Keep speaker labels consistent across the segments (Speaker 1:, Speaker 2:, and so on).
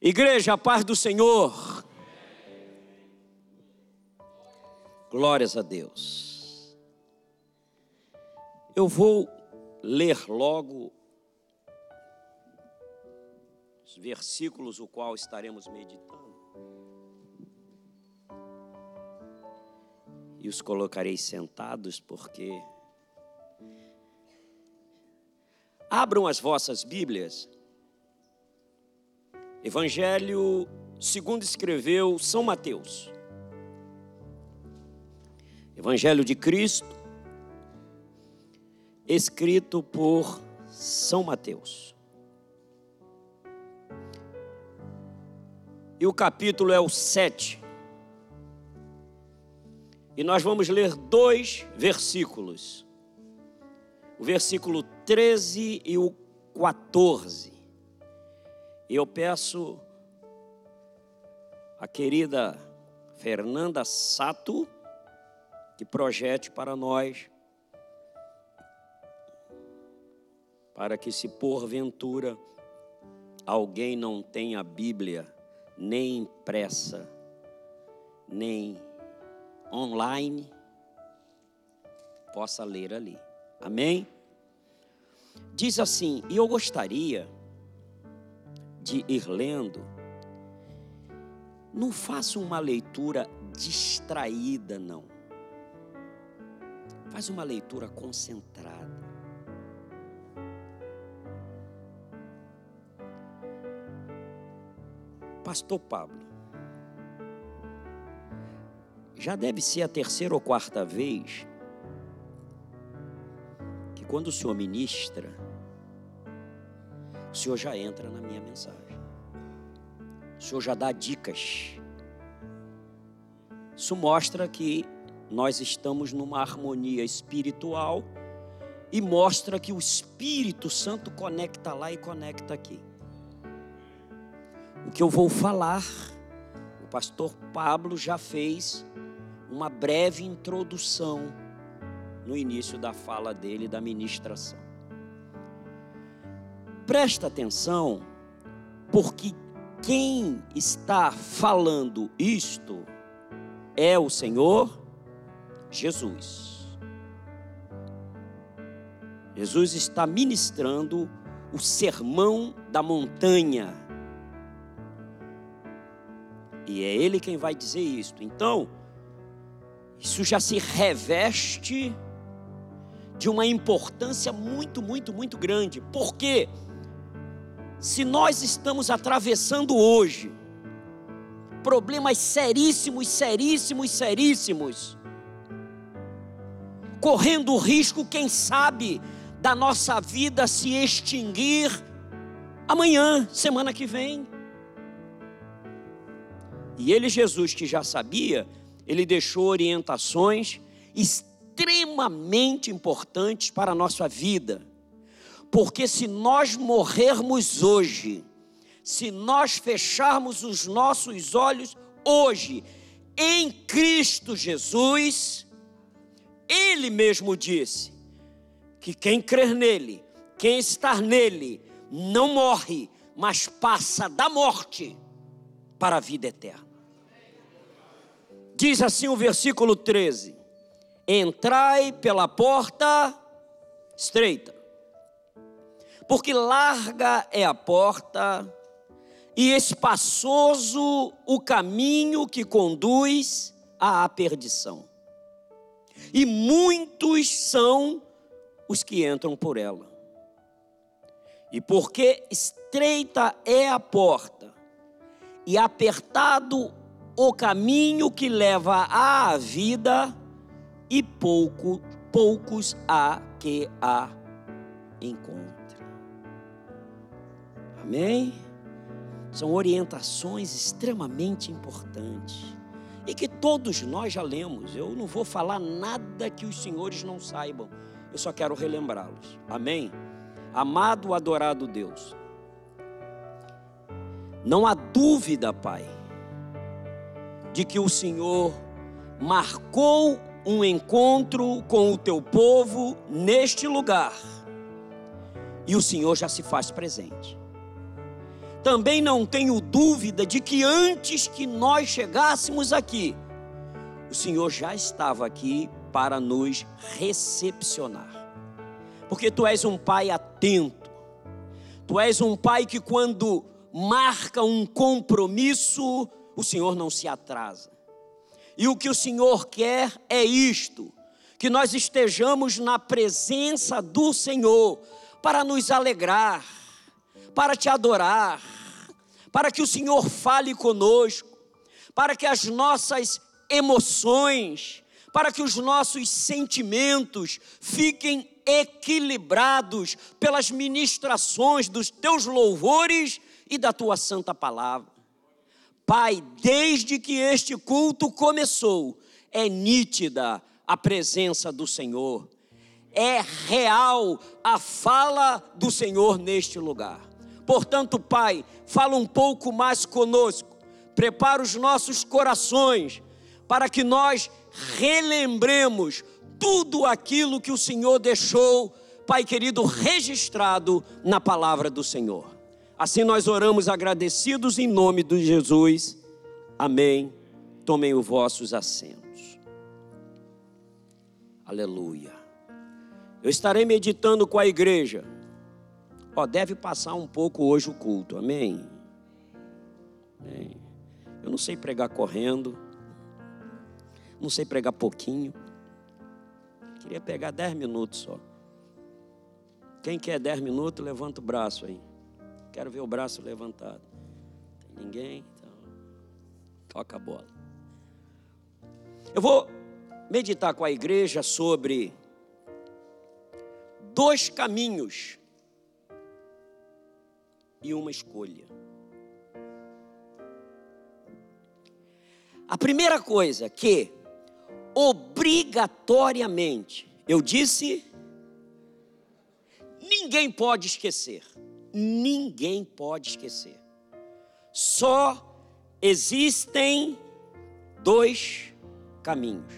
Speaker 1: Igreja, a paz do Senhor. Glórias a Deus. Eu vou ler logo os versículos o qual estaremos meditando. E os colocarei sentados porque Abram as vossas Bíblias. Evangelho segundo escreveu São Mateus. Evangelho de Cristo, escrito por São Mateus. E o capítulo é o 7. E nós vamos ler dois versículos o versículo 13 e o 14. E eu peço a querida Fernanda Sato que projete para nós, para que se porventura alguém não tenha a Bíblia nem impressa, nem online, possa ler ali. Amém? Diz assim, e eu gostaria de ir lendo, não faça uma leitura distraída, não. Faz uma leitura concentrada. Pastor Pablo, já deve ser a terceira ou quarta vez quando o Senhor ministra, o Senhor já entra na minha mensagem. O Senhor já dá dicas. Isso mostra que nós estamos numa harmonia espiritual e mostra que o Espírito Santo conecta lá e conecta aqui. O que eu vou falar, o pastor Pablo já fez uma breve introdução no início da fala dele, da ministração. Presta atenção, porque quem está falando isto é o Senhor Jesus. Jesus está ministrando o sermão da montanha. E é ele quem vai dizer isto. Então, isso já se reveste de uma importância muito, muito, muito grande. Porque se nós estamos atravessando hoje problemas seríssimos, seríssimos, seríssimos, correndo o risco, quem sabe, da nossa vida se extinguir amanhã, semana que vem. E ele, Jesus, que já sabia, ele deixou orientações extremamente importantes para a nossa vida. Porque se nós morrermos hoje, se nós fecharmos os nossos olhos hoje em Cristo Jesus, Ele mesmo disse que quem crer nele, quem estar nele, não morre, mas passa da morte para a vida eterna. Diz assim o versículo 13: Entrai pela porta estreita, porque larga é a porta e espaçoso o caminho que conduz à perdição, e muitos são os que entram por ela. E porque estreita é a porta, e apertado o caminho que leva à vida, e pouco, poucos há que a encontrem. Amém? São orientações extremamente importantes e que todos nós já lemos. Eu não vou falar nada que os senhores não saibam, eu só quero relembrá-los. Amém? Amado, adorado Deus, não há dúvida, Pai, de que o Senhor marcou um encontro com o teu povo neste lugar. E o Senhor já se faz presente. Também não tenho dúvida de que antes que nós chegássemos aqui, o Senhor já estava aqui para nos recepcionar. Porque tu és um pai atento, tu és um pai que quando marca um compromisso, o Senhor não se atrasa. E o que o Senhor quer é isto: que nós estejamos na presença do Senhor para nos alegrar, para te adorar, para que o Senhor fale conosco, para que as nossas emoções, para que os nossos sentimentos fiquem equilibrados pelas ministrações dos teus louvores e da tua santa palavra. Pai, desde que este culto começou, é nítida a presença do Senhor, é real a fala do Senhor neste lugar. Portanto, Pai, fala um pouco mais conosco, prepara os nossos corações para que nós relembremos tudo aquilo que o Senhor deixou, Pai querido, registrado na palavra do Senhor. Assim nós oramos agradecidos em nome de Jesus. Amém. Tomem os vossos assentos. Aleluia. Eu estarei meditando com a igreja. Ó, deve passar um pouco hoje o culto. Amém. Amém. Eu não sei pregar correndo. Não sei pregar pouquinho. Queria pegar dez minutos só. Quem quer dez minutos, levanta o braço aí. Quero ver o braço levantado. Tem ninguém? Então, toca a bola. Eu vou meditar com a igreja sobre dois caminhos e uma escolha. A primeira coisa que obrigatoriamente, eu disse, ninguém pode esquecer ninguém pode esquecer. Só existem dois caminhos.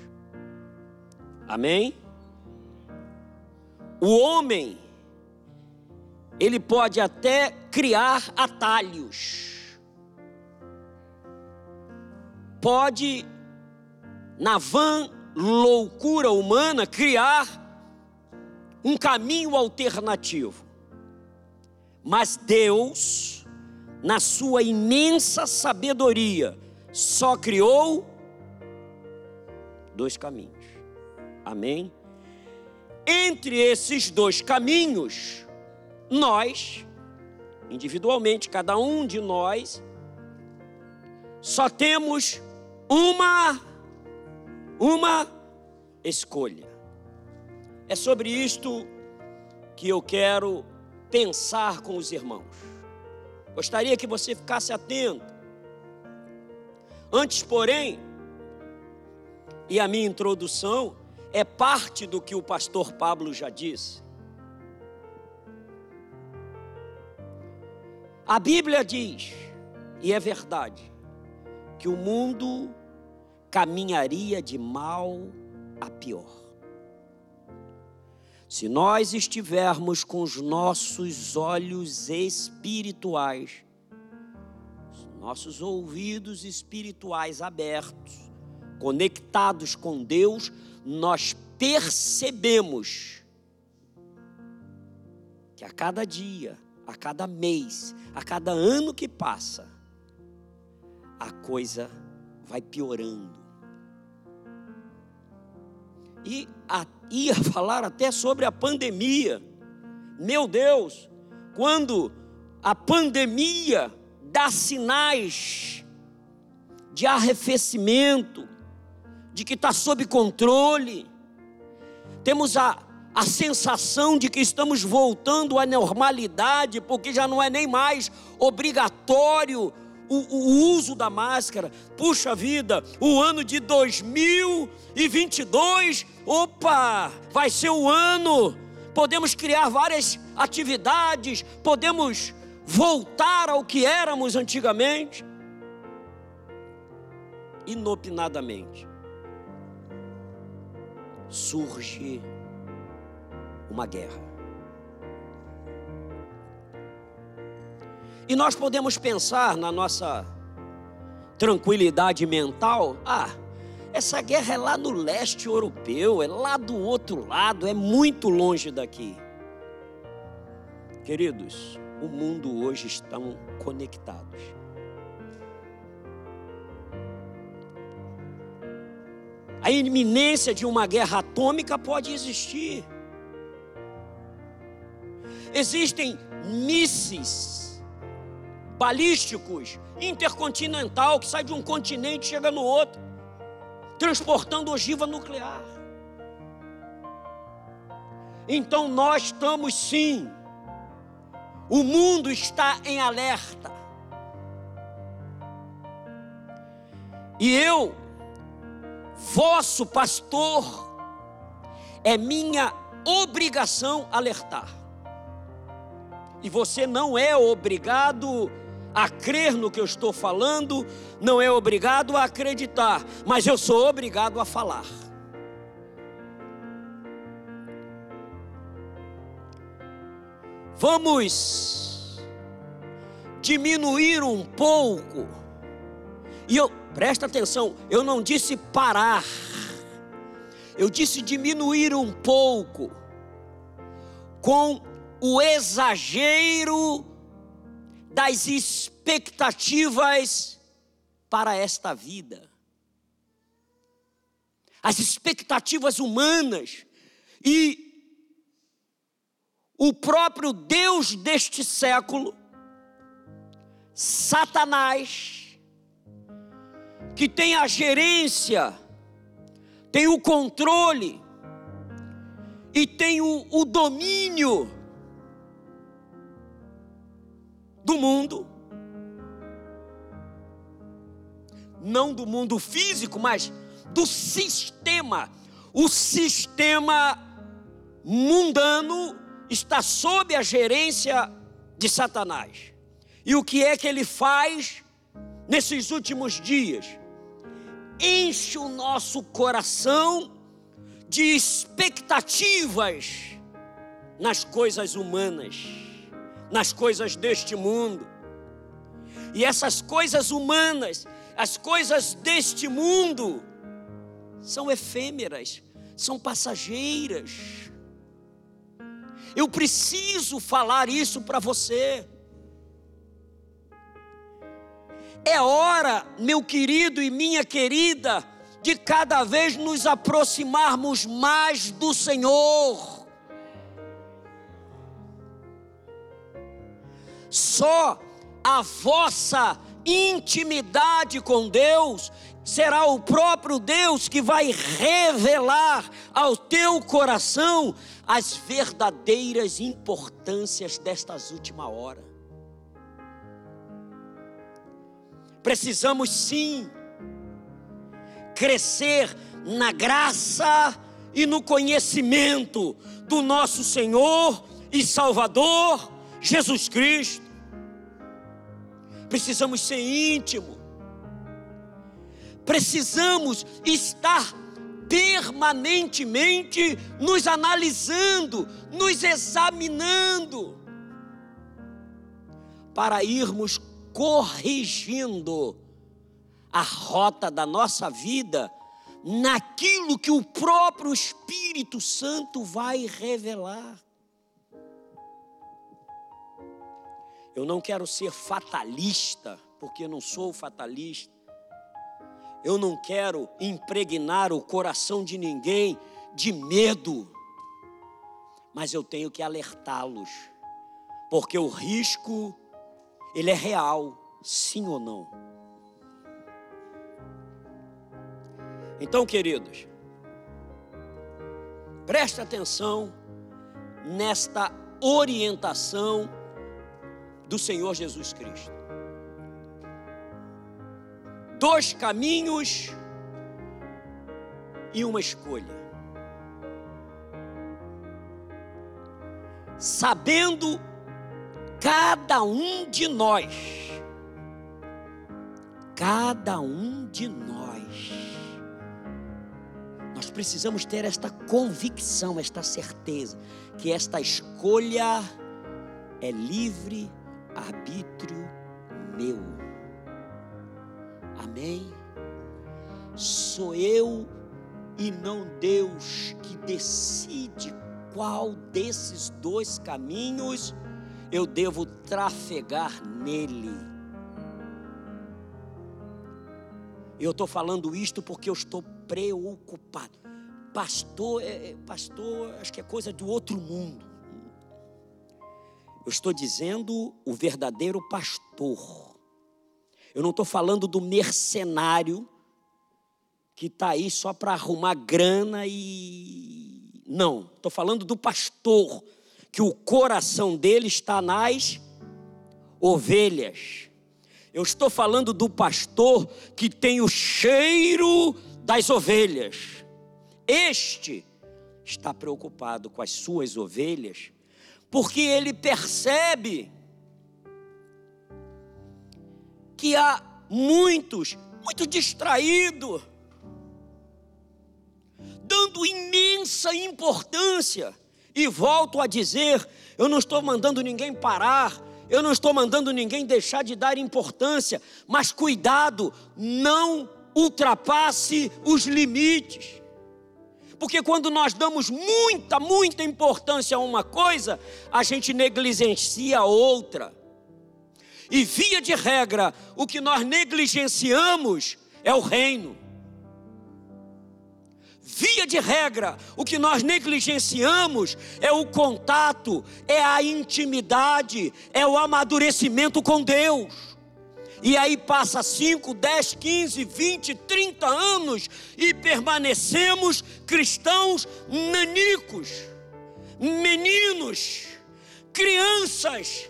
Speaker 1: Amém? O homem, ele pode até criar atalhos. Pode, na vã loucura humana, criar um caminho alternativo. Mas Deus, na sua imensa sabedoria, só criou dois caminhos. Amém? Entre esses dois caminhos, nós, individualmente, cada um de nós, só temos uma uma escolha. É sobre isto que eu quero pensar com os irmãos. Gostaria que você ficasse atento. Antes, porém, e a minha introdução é parte do que o pastor Pablo já disse. A Bíblia diz, e é verdade, que o mundo caminharia de mal a pior. Se nós estivermos com os nossos olhos espirituais, os nossos ouvidos espirituais abertos, conectados com Deus, nós percebemos que a cada dia, a cada mês, a cada ano que passa, a coisa vai piorando. E a ia falar até sobre a pandemia. Meu Deus, quando a pandemia dá sinais de arrefecimento, de que está sob controle, temos a, a sensação de que estamos voltando à normalidade, porque já não é nem mais obrigatório o, o, uso da máscara. Puxa vida, o ano de 2022, opa, vai ser o ano. Podemos criar várias atividades, podemos voltar ao que éramos antigamente. Inopinadamente surge uma guerra. E nós podemos pensar na nossa tranquilidade mental: ah, essa guerra é lá no leste europeu, é lá do outro lado, é muito longe daqui. Queridos, o mundo hoje estão conectados. A iminência de uma guerra atômica pode existir. Existem mísseis balísticos intercontinental que sai de um continente e chega no outro, transportando ogiva nuclear. Então nós estamos sim o mundo está em alerta. E eu, vosso pastor, é minha obrigação alertar. E você não é obrigado a crer no que eu estou falando, não é obrigado a acreditar, mas eu sou obrigado a falar. Vamos diminuir um pouco. E eu, presta atenção, eu não disse parar. Eu disse diminuir um pouco com o exagero das expectativas para esta vida. As expectativas humanas e o próprio Deus deste século, Satanás, que tem a gerência, tem o controle e tem o, o domínio do mundo, não do mundo físico, mas do sistema, o sistema mundano está sob a gerência de Satanás. E o que é que ele faz nesses últimos dias? Enche o nosso coração de expectativas nas coisas humanas, nas coisas deste mundo. E essas coisas humanas, as coisas deste mundo, são efêmeras, são passageiras. Eu preciso falar isso para você. É hora, meu querido e minha querida, de cada vez nos aproximarmos mais do Senhor. Só a vossa intimidade com Deus será o próprio Deus que vai revelar ao teu coração as verdadeiras importâncias destas últimas horas. Precisamos sim crescer na graça e no conhecimento do nosso Senhor e Salvador Jesus Cristo. Precisamos ser íntimos. Precisamos estar permanentemente nos analisando, nos examinando, para irmos corrigindo a rota da nossa vida naquilo que o próprio Espírito Santo vai revelar. Eu não quero ser fatalista, porque não sou fatalista. Eu não quero impregnar o coração de ninguém de medo, mas eu tenho que alertá-los, porque o risco ele é real, sim ou não. Então, queridos, preste atenção nesta orientação do Senhor Jesus Cristo dois caminhos e uma escolha. Sabendo cada um de nós, cada um de nós, nós precisamos ter esta convicção, esta certeza, que esta escolha é livre, arbítrio meu. Amém? Sou eu e não Deus que decide qual desses dois caminhos eu devo trafegar nele. Eu estou falando isto porque eu estou preocupado. Pastor, é, é, pastor, acho que é coisa do outro mundo. Eu estou dizendo o verdadeiro pastor. Eu não estou falando do mercenário que está aí só para arrumar grana e. Não, estou falando do pastor, que o coração dele está nas ovelhas. Eu estou falando do pastor que tem o cheiro das ovelhas. Este está preocupado com as suas ovelhas, porque ele percebe que há muitos, muito distraídos, dando imensa importância. E volto a dizer: eu não estou mandando ninguém parar, eu não estou mandando ninguém deixar de dar importância, mas cuidado, não ultrapasse os limites. Porque quando nós damos muita, muita importância a uma coisa, a gente negligencia a outra. E via de regra, o que nós negligenciamos é o reino. Via de regra, o que nós negligenciamos é o contato, é a intimidade, é o amadurecimento com Deus. E aí passa 5, 10, 15, 20, 30 anos e permanecemos cristãos nanicos, meninos, crianças,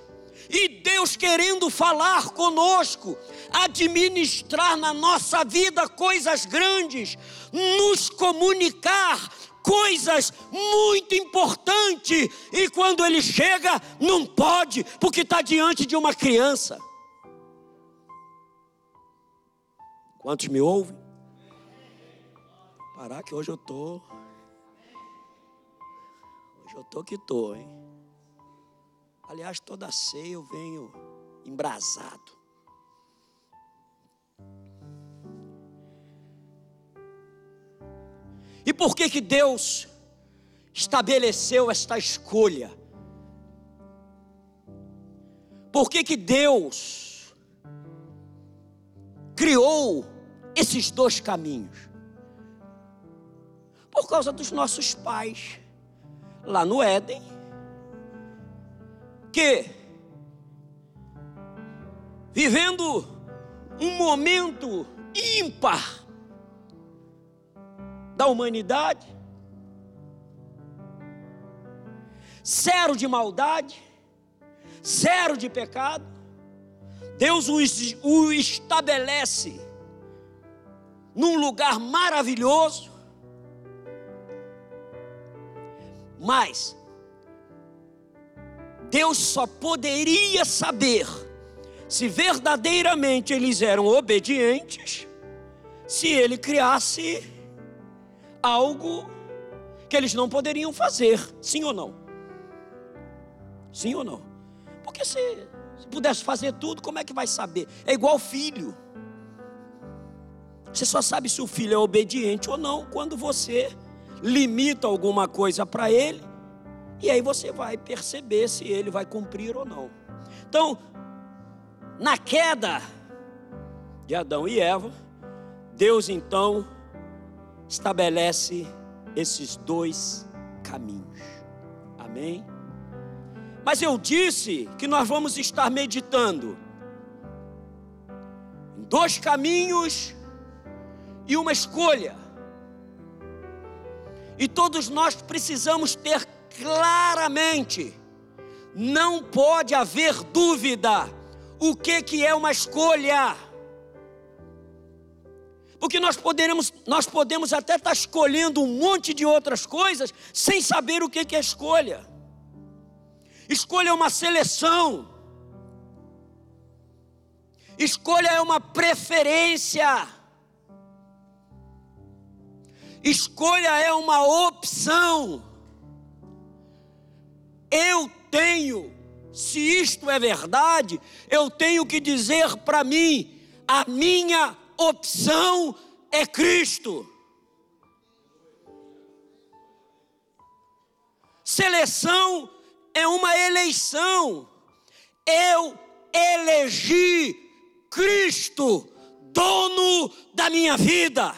Speaker 1: e Deus querendo falar conosco, administrar na nossa vida coisas grandes, nos comunicar coisas muito importantes, e quando ele chega, não pode, porque está diante de uma criança. Quantos me ouvem? Parar que hoje eu tô. Hoje eu tô que tô, hein? Aliás, toda ceia eu venho embrasado. E por que que Deus estabeleceu esta escolha? Por que que Deus criou esses dois caminhos? Por causa dos nossos pais lá no Éden, que vivendo um momento ímpar da humanidade, zero de maldade, zero de pecado. Deus o estabelece num lugar maravilhoso, mas Deus só poderia saber se verdadeiramente eles eram obedientes se ele criasse algo que eles não poderiam fazer, sim ou não? Sim ou não? Porque se, se pudesse fazer tudo, como é que vai saber? É igual filho. Você só sabe se o filho é obediente ou não quando você limita alguma coisa para ele, e aí você vai perceber se ele vai cumprir ou não. Então, na queda de Adão e Eva, Deus então estabelece esses dois caminhos. Amém? Mas eu disse que nós vamos estar meditando em dois caminhos e uma escolha. E todos nós precisamos ter claramente, não pode haver dúvida, o que, que é uma escolha. Porque nós poderemos, nós podemos até estar escolhendo um monte de outras coisas sem saber o que é escolha. Escolha é uma seleção. Escolha é uma preferência. Escolha é uma opção. Eu tenho se isto é verdade, eu tenho que dizer para mim: a minha opção é Cristo. Seleção é uma eleição. Eu elegi Cristo, dono da minha vida.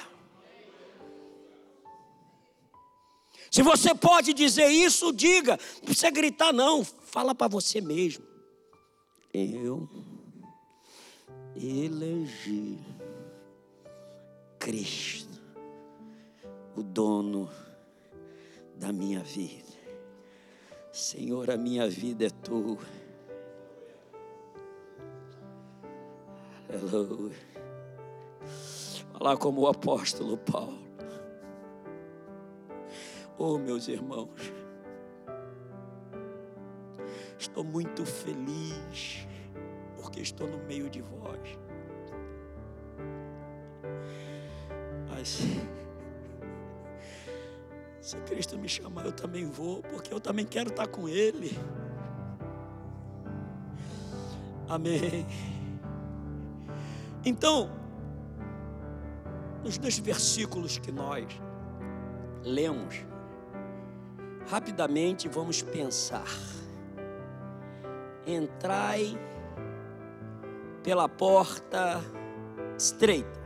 Speaker 1: Se você pode dizer isso, diga. Não precisa gritar, não. Fala para você mesmo. Eu elegi Cristo, o dono da minha vida. Senhor, a minha vida é tua. Aleluia. Falar como o apóstolo Paulo. Oh, meus irmãos, estou muito feliz porque estou no meio de vós. Mas se Cristo me chamar, eu também vou, porque eu também quero estar com Ele. Amém. Então, nos dois versículos que nós lemos, rapidamente vamos pensar. Entrai pela porta estreita.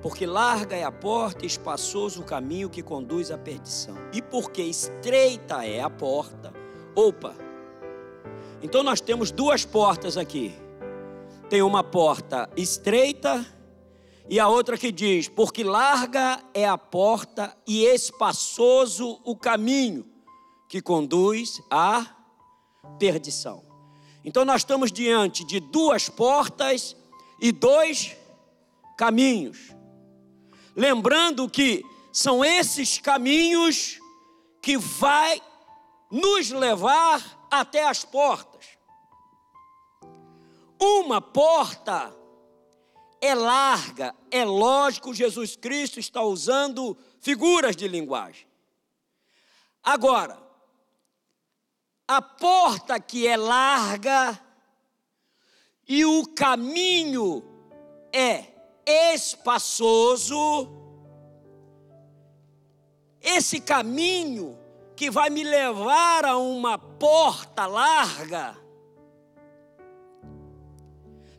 Speaker 1: Porque larga é a porta e espaçoso o caminho que conduz à perdição. E porque estreita é a porta, opa. Então nós temos duas portas aqui. Tem uma porta estreita e a outra que diz: Porque larga é a porta e espaçoso o caminho que conduz à perdição. Então nós estamos diante de duas portas e dois caminhos. Lembrando que são esses caminhos que vai nos levar até as portas. Uma porta é larga, é lógico, Jesus Cristo está usando figuras de linguagem. Agora, a porta que é larga e o caminho é espaçoso, esse caminho que vai me levar a uma porta larga,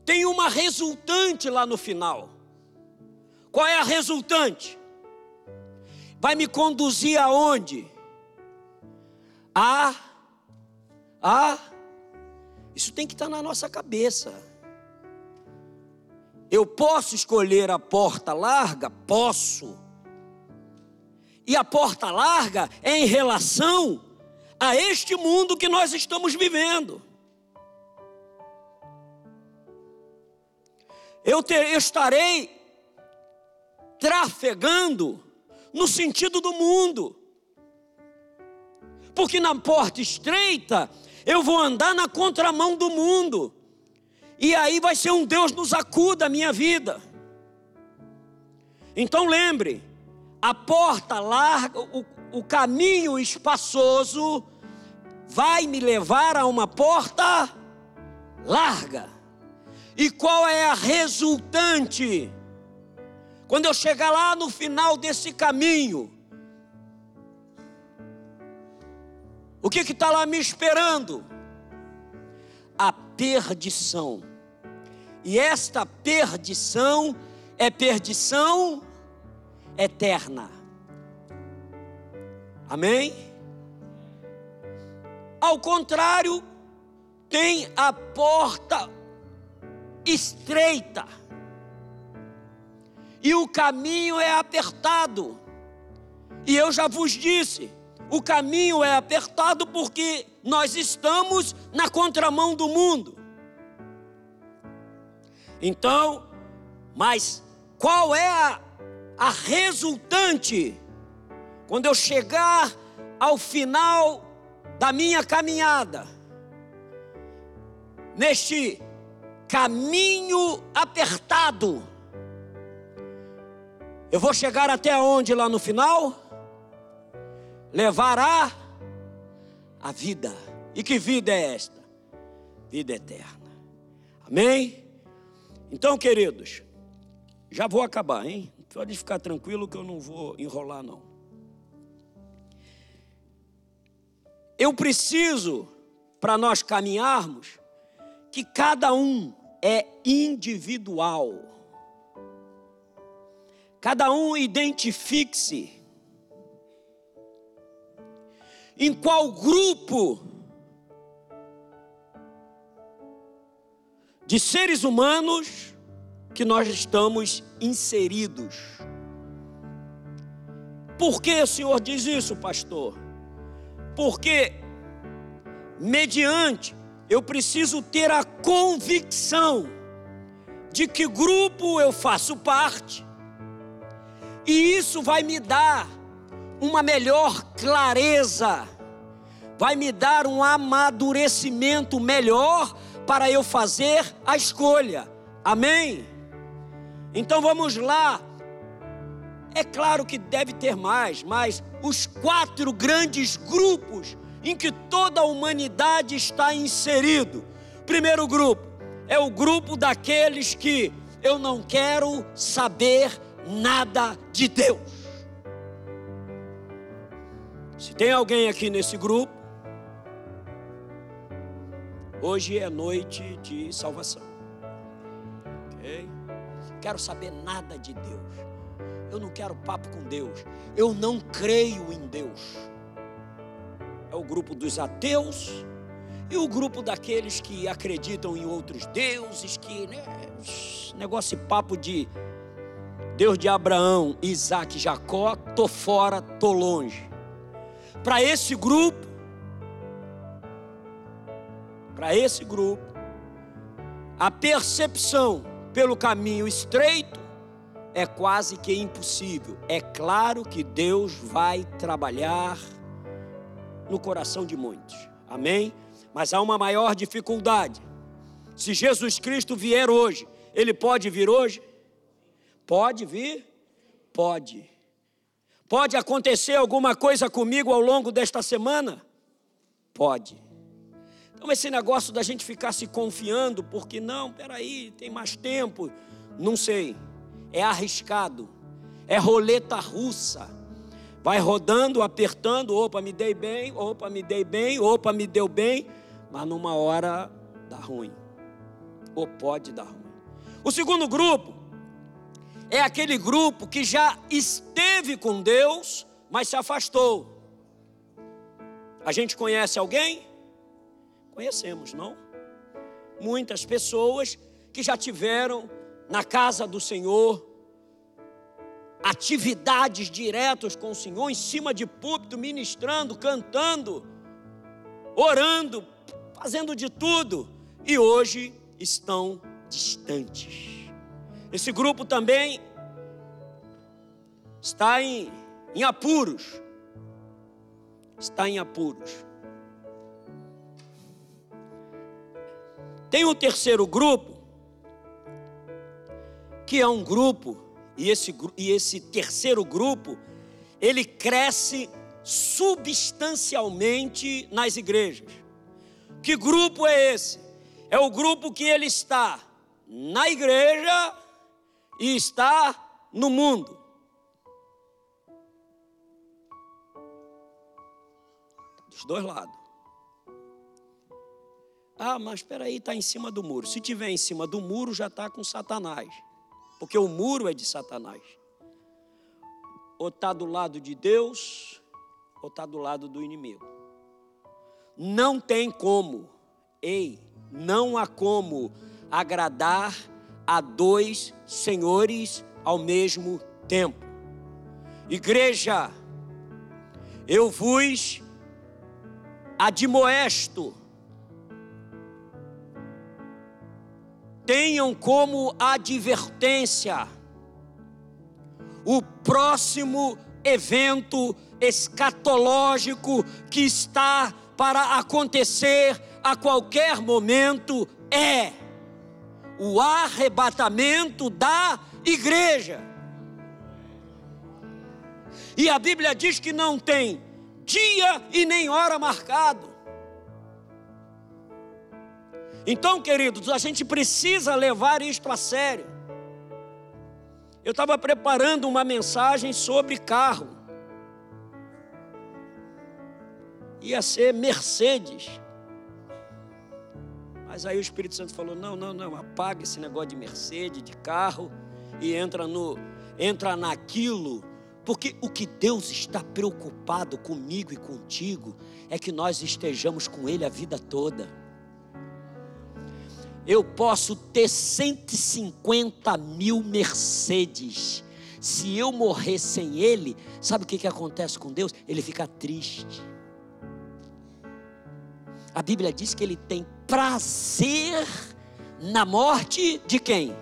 Speaker 1: tem uma resultante lá no final. Qual é a resultante? Vai me conduzir aonde? A a Isso tem que estar na nossa cabeça. Eu posso escolher a porta larga? Posso. E a porta larga é em relação a este mundo que nós estamos vivendo. Eu, ter, eu estarei trafegando no sentido do mundo. Porque na porta estreita eu vou andar na contramão do mundo. E aí vai ser um Deus nos acuda a minha vida. Então lembre, a porta larga, o, o caminho espaçoso vai me levar a uma porta larga. E qual é a resultante? Quando eu chegar lá no final desse caminho, o que está lá me esperando? A perdição. E esta perdição é perdição eterna. Amém? Ao contrário, tem a porta estreita, e o caminho é apertado. E eu já vos disse: o caminho é apertado porque nós estamos na contramão do mundo. Então, mas qual é a, a resultante quando eu chegar ao final da minha caminhada? Neste caminho apertado. Eu vou chegar até onde lá no final? Levar a a vida. E que vida é esta? Vida eterna. Amém? Então, queridos, já vou acabar, hein? Pode ficar tranquilo que eu não vou enrolar, não. Eu preciso, para nós caminharmos, que cada um é individual. Cada um identifique-se em qual grupo de seres humanos que nós estamos inseridos. Por que o Senhor diz isso, pastor? Porque, mediante, eu preciso ter a convicção de que grupo eu faço parte, e isso vai me dar uma melhor clareza, vai me dar um amadurecimento melhor para eu fazer a escolha. Amém? Então vamos lá. É claro que deve ter mais, mas os quatro grandes grupos em que toda a humanidade está inserido. Primeiro grupo é o grupo daqueles que eu não quero saber nada de Deus. Se tem alguém aqui nesse grupo, hoje é noite de salvação. Ok? quero saber nada de Deus. Eu não quero papo com Deus. Eu não creio em Deus. O grupo dos ateus e o grupo daqueles que acreditam em outros deuses, que né, negócio e papo de Deus de Abraão, Isaac, Jacó, tô fora, tô longe. Para esse grupo, para esse grupo, a percepção pelo caminho estreito é quase que impossível. É claro que Deus vai trabalhar no coração de muitos. Amém? Mas há uma maior dificuldade. Se Jesus Cristo vier hoje, ele pode vir hoje? Pode vir? Pode. Pode acontecer alguma coisa comigo ao longo desta semana? Pode. Então, esse negócio da gente ficar se confiando, porque não, peraí, tem mais tempo, não sei, é arriscado, é roleta russa. Vai rodando, apertando, opa, me dei bem, opa, me dei bem, opa, me deu bem, mas numa hora dá ruim, ou pode dar ruim. O segundo grupo é aquele grupo que já esteve com Deus, mas se afastou. A gente conhece alguém? Conhecemos, não? Muitas pessoas que já tiveram na casa do Senhor atividades diretas com o Senhor, em cima de púlpito, ministrando, cantando, orando, fazendo de tudo, e hoje estão distantes. Esse grupo também está em, em apuros. Está em apuros. Tem um terceiro grupo, que é um grupo, e esse, e esse terceiro grupo, ele cresce substancialmente nas igrejas. Que grupo é esse? É o grupo que ele está na igreja e está no mundo. Dos dois lados. Ah, mas espera aí, está em cima do muro. Se tiver em cima do muro, já está com Satanás. Porque o muro é de Satanás. Ou está do lado de Deus, ou está do lado do inimigo. Não tem como, ei, não há como agradar a dois senhores ao mesmo tempo. Igreja, eu vos admoesto tenham como advertência o próximo evento escatológico que está para acontecer a qualquer momento é o arrebatamento da igreja. E a Bíblia diz que não tem dia e nem hora marcado. Então, queridos, a gente precisa levar isto a sério. Eu estava preparando uma mensagem sobre carro. Ia ser Mercedes. Mas aí o Espírito Santo falou: não, não, não, apaga esse negócio de Mercedes, de carro, e entra no, entra naquilo. Porque o que Deus está preocupado comigo e contigo é que nós estejamos com Ele a vida toda. Eu posso ter 150 mil Mercedes. Se eu morrer sem Ele, sabe o que, que acontece com Deus? Ele fica triste. A Bíblia diz que Ele tem prazer na morte de quem?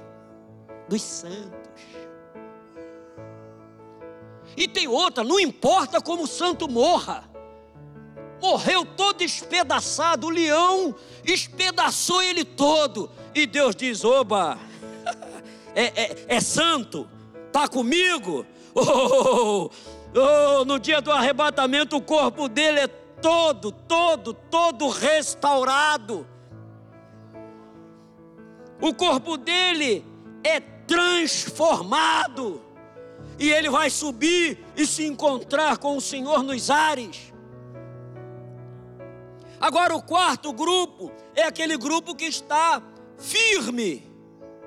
Speaker 1: Dos santos. E tem outra, não importa como o santo morra. Morreu todo espedaçado, o leão espedaçou ele todo. E Deus diz: Oba, é, é, é santo, está comigo. Oh, oh, oh, no dia do arrebatamento, o corpo dele é todo, todo, todo restaurado. O corpo dele é transformado. E ele vai subir e se encontrar com o Senhor nos ares. Agora, o quarto grupo é aquele grupo que está firme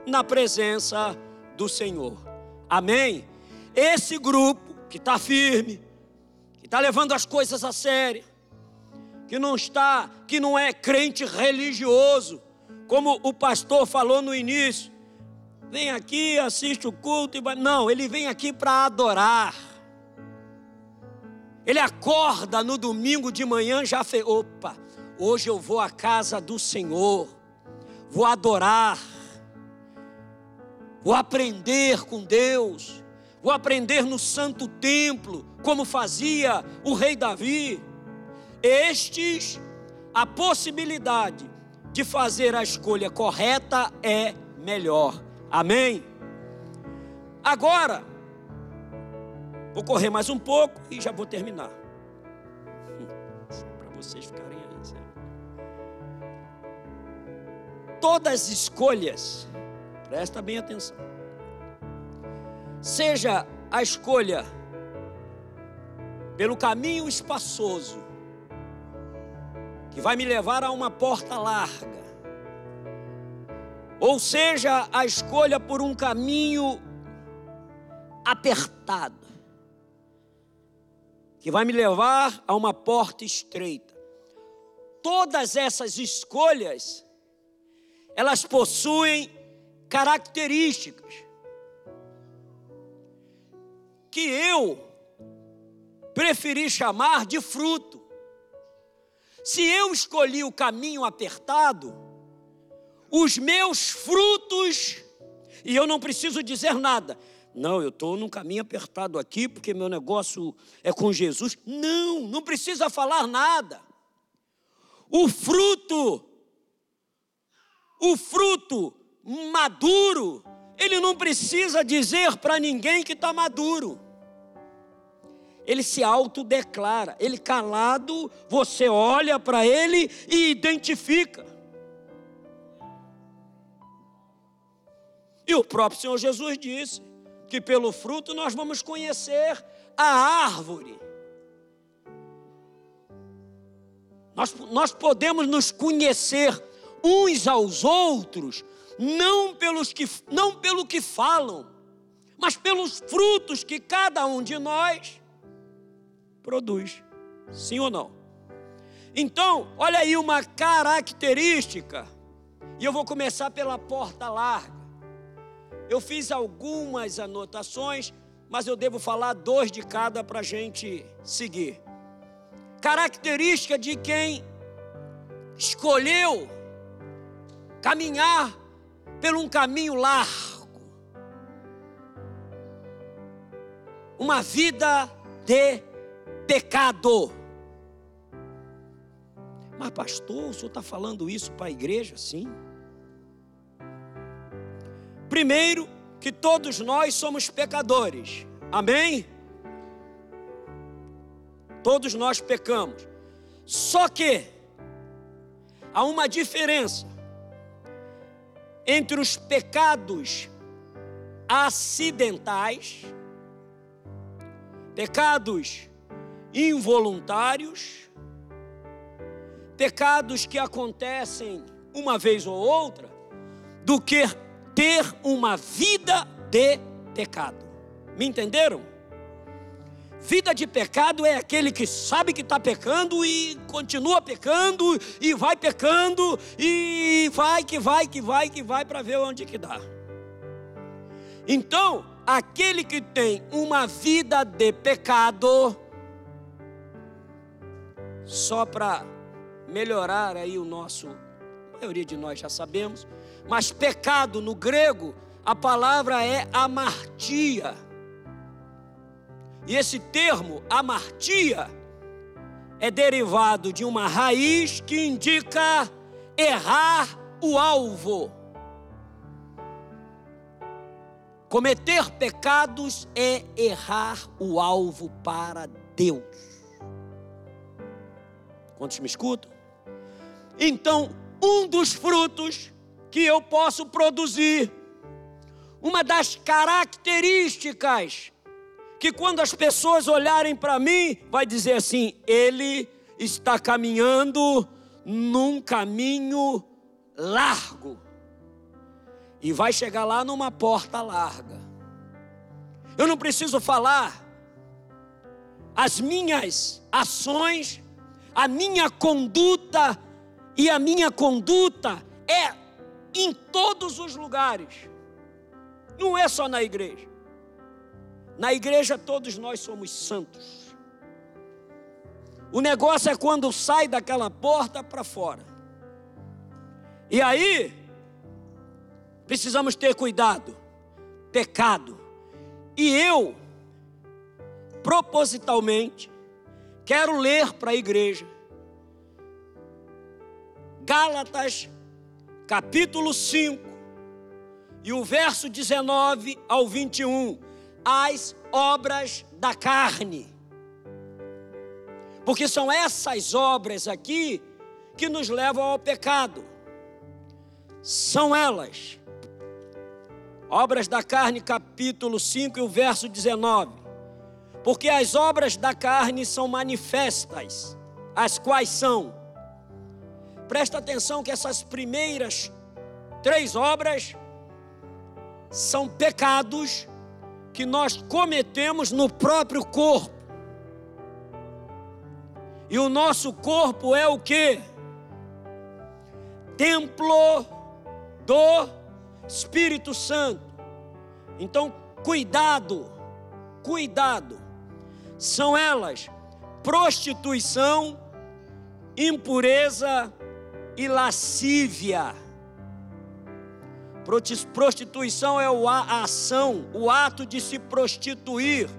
Speaker 1: na presença do Senhor. Amém? Esse grupo que está firme, que está levando as coisas a sério, que não está, que não é crente religioso, como o pastor falou no início, vem aqui, assiste o culto e. Não, ele vem aqui para adorar. Ele acorda no domingo de manhã já fez. Opa, hoje eu vou à casa do Senhor, vou adorar, vou aprender com Deus, vou aprender no santo templo, como fazia o rei Davi. Estes, a possibilidade de fazer a escolha correta é melhor. Amém? Agora, vou correr mais um pouco e já vou terminar. Para vocês ficarem aí. Certo? Todas as escolhas, presta bem atenção. Seja a escolha pelo caminho espaçoso, que vai me levar a uma porta larga. Ou seja, a escolha por um caminho apertado, que vai me levar a uma porta estreita. Todas essas escolhas, elas possuem características que eu preferi chamar de fruto. Se eu escolhi o caminho apertado, os meus frutos, e eu não preciso dizer nada, não, eu estou num caminho apertado aqui porque meu negócio é com Jesus. Não, não precisa falar nada. O fruto, o fruto maduro, ele não precisa dizer para ninguém que está maduro ele se autodeclara. Ele calado, você olha para ele e identifica. E o próprio Senhor Jesus disse que pelo fruto nós vamos conhecer a árvore. Nós, nós podemos nos conhecer uns aos outros, não, pelos que, não pelo que falam, mas pelos frutos que cada um de nós produz. Sim ou não? Então, olha aí uma característica. E eu vou começar pela porta larga. Eu fiz algumas anotações, mas eu devo falar dois de cada para a gente seguir. Característica de quem escolheu caminhar por um caminho largo. Uma vida de pecado. Mas, pastor, o senhor está falando isso para a igreja? Sim. Primeiro, que todos nós somos pecadores. Amém? Todos nós pecamos. Só que há uma diferença entre os pecados acidentais, pecados involuntários, pecados que acontecem uma vez ou outra, do que ter uma vida de pecado. Me entenderam? Vida de pecado é aquele que sabe que está pecando e continua pecando e vai pecando e vai que vai que vai que vai para ver onde que dá. Então, aquele que tem uma vida de pecado, só para melhorar aí o nosso, a maioria de nós já sabemos, mas pecado no grego, a palavra é amartia. E esse termo, amartia, é derivado de uma raiz que indica errar o alvo. Cometer pecados é errar o alvo para Deus. Quantos me escutam? Então, um dos frutos que eu posso produzir, uma das características que quando as pessoas olharem para mim, vai dizer assim: ele está caminhando num caminho largo e vai chegar lá numa porta larga. Eu não preciso falar as minhas ações, a minha conduta, e a minha conduta é em todos os lugares, não é só na igreja. Na igreja todos nós somos santos. O negócio é quando sai daquela porta para fora. E aí, precisamos ter cuidado. Pecado. E eu, propositalmente, quero ler para a igreja Gálatas, capítulo 5, e o verso 19 ao 21. As obras da carne. Porque são essas obras aqui que nos levam ao pecado. São elas Obras da carne, capítulo 5 e o verso 19. Porque as obras da carne são manifestas, as quais são. Presta atenção que essas primeiras três obras são pecados que nós cometemos no próprio corpo. E o nosso corpo é o que? Templo do Espírito Santo. Então, cuidado, cuidado. São elas prostituição, impureza e lascívia. Prostituição é a ação, o ato de se prostituir,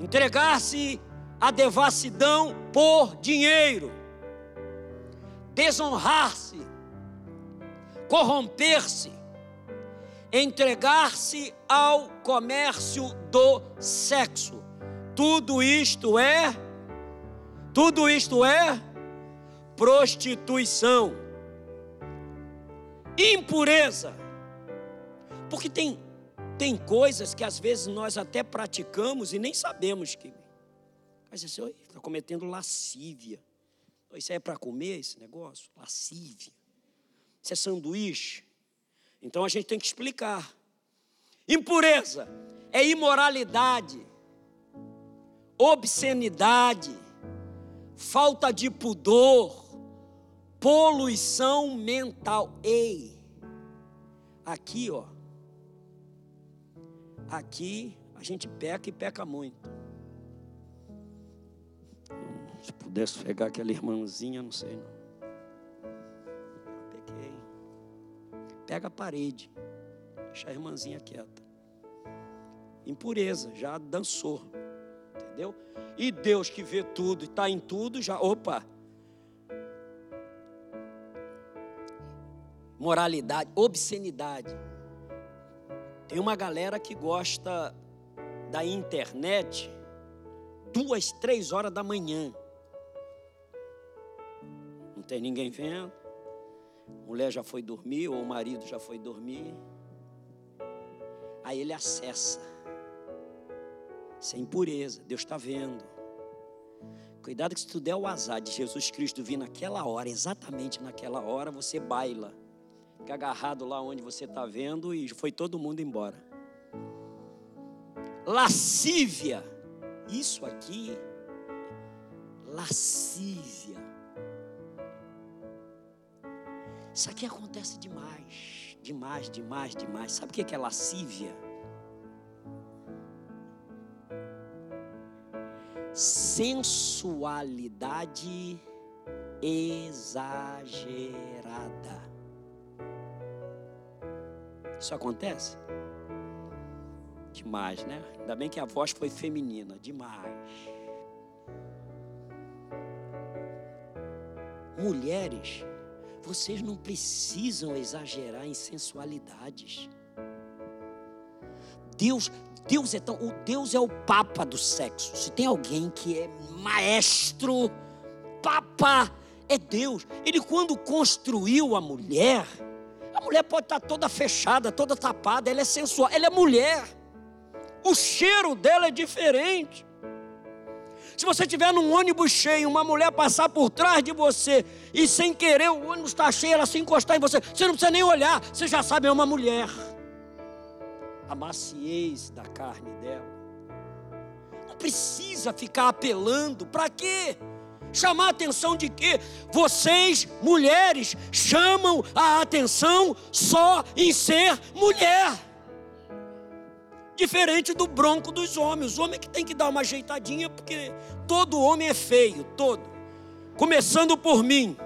Speaker 1: entregar-se à devassidão por dinheiro, desonrar-se, corromper-se, entregar-se ao comércio do sexo. Tudo isto é tudo isto é prostituição. Impureza. Porque tem tem coisas que às vezes nós até praticamos e nem sabemos que. Mas assim, está cometendo lascívia. Isso aí é para comer esse negócio? Lascívia. Isso é sanduíche. Então a gente tem que explicar. Impureza é imoralidade, obscenidade, falta de pudor, poluição mental. Ei, aqui ó, aqui a gente peca e peca muito. Se pudesse pegar aquela irmãzinha, não sei não. pega a parede, deixa a irmãzinha quieta. Impureza, já dançou, entendeu? E Deus que vê tudo e está em tudo, já, opa. Moralidade, obscenidade. Tem uma galera que gosta da internet duas, três horas da manhã. Não tem ninguém vendo mulher já foi dormir, ou o marido já foi dormir. Aí ele acessa. Isso é impureza, Deus está vendo. Cuidado que se tu der o azar de Jesus Cristo vir naquela hora, exatamente naquela hora, você baila. Fica agarrado lá onde você está vendo e foi todo mundo embora. Lascívia. Isso aqui, lascívia. Isso aqui acontece demais, demais, demais, demais. Sabe o que é lascívia? Sensualidade exagerada. Isso acontece? Demais, né? Ainda bem que a voz foi feminina. Demais. Mulheres, vocês não precisam exagerar em sensualidades. Deus, Deus é tão, o Deus é o papa do sexo. Se tem alguém que é maestro, papa é Deus. Ele quando construiu a mulher, mulher pode estar toda fechada, toda tapada, ela é sensual, ela é mulher. O cheiro dela é diferente. Se você estiver num ônibus cheio, uma mulher passar por trás de você e sem querer o ônibus está cheio, ela se encostar em você, você não precisa nem olhar, você já sabe, é uma mulher. A maciez da carne dela. Não precisa ficar apelando, para quê? Chamar a atenção de quê? Vocês, mulheres, chamam a atenção só em ser mulher. Diferente do bronco dos homens. Os homens que tem que dar uma ajeitadinha, porque todo homem é feio, todo. Começando por mim.